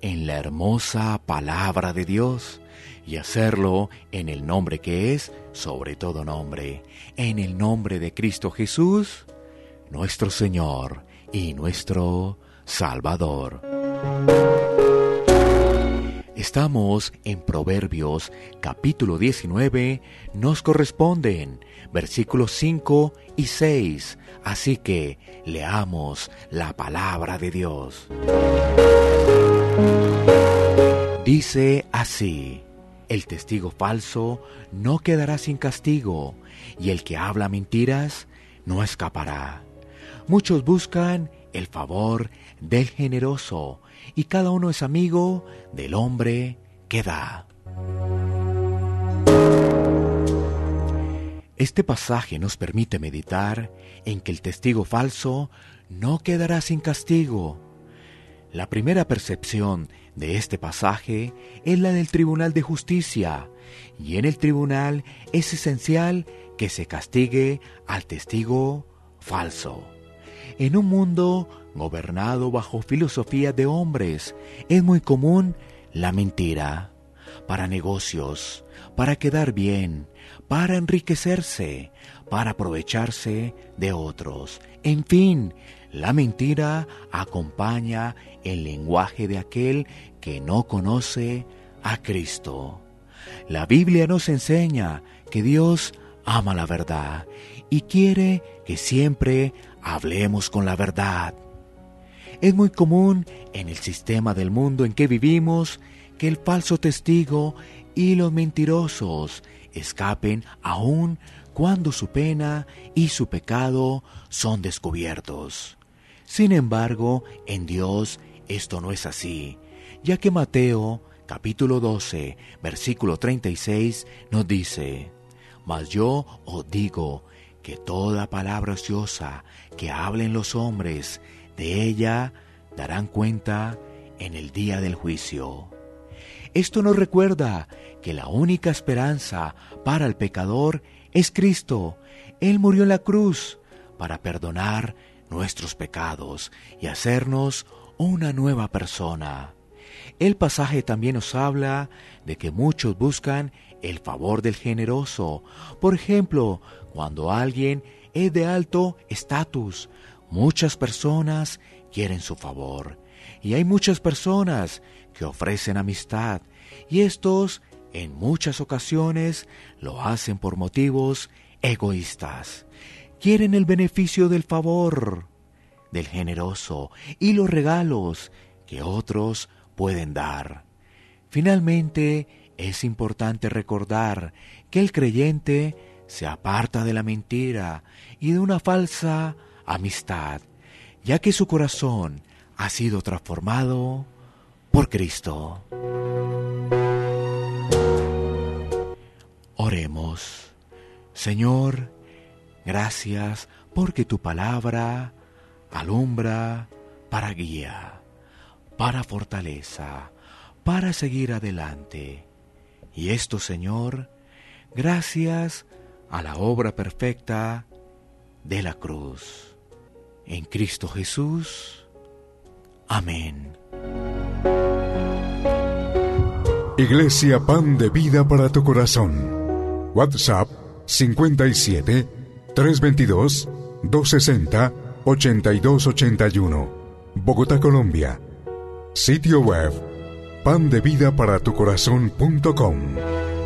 en la hermosa palabra de Dios y hacerlo en el nombre que es sobre todo nombre, en el nombre de Cristo Jesús, nuestro Señor y nuestro Salvador. Estamos en Proverbios capítulo 19, nos corresponden versículos 5 y 6, así que leamos la palabra de Dios. Dice así, el testigo falso no quedará sin castigo, y el que habla mentiras no escapará. Muchos buscan el favor del generoso, y cada uno es amigo del hombre que da. Este pasaje nos permite meditar en que el testigo falso no quedará sin castigo. La primera percepción de este pasaje es la del Tribunal de Justicia, y en el tribunal es esencial que se castigue al testigo falso. En un mundo gobernado bajo filosofía de hombres, es muy común la mentira, para negocios, para quedar bien, para enriquecerse, para aprovecharse de otros. En fin, la mentira acompaña el lenguaje de aquel que no conoce a Cristo. La Biblia nos enseña que Dios ama la verdad y quiere que siempre hablemos con la verdad. Es muy común en el sistema del mundo en que vivimos que el falso testigo y los mentirosos escapen aún cuando su pena y su pecado son descubiertos. Sin embargo, en Dios esto no es así, ya que Mateo capítulo 12, versículo 36 nos dice, Mas yo os digo que toda palabra ociosa que hablen los hombres, de ella darán cuenta en el día del juicio. Esto nos recuerda que la única esperanza para el pecador es Cristo. Él murió en la cruz para perdonar nuestros pecados y hacernos una nueva persona. El pasaje también nos habla de que muchos buscan el favor del generoso. Por ejemplo, cuando alguien es de alto estatus, muchas personas quieren su favor. Y hay muchas personas que ofrecen amistad. Y estos, en muchas ocasiones, lo hacen por motivos egoístas. Quieren el beneficio del favor del generoso y los regalos que otros pueden dar. Finalmente, es importante recordar que el creyente se aparta de la mentira y de una falsa amistad, ya que su corazón ha sido transformado por Cristo. Oremos. Señor, gracias porque tu palabra alumbra para guía, para fortaleza, para seguir adelante. Y esto, Señor, gracias a la obra perfecta de la cruz. En Cristo Jesús. Amén. Iglesia Pan de Vida para tu Corazón. WhatsApp 57 322 260 8281. Bogotá, Colombia. Sitio web pandevidaparatucorazón.com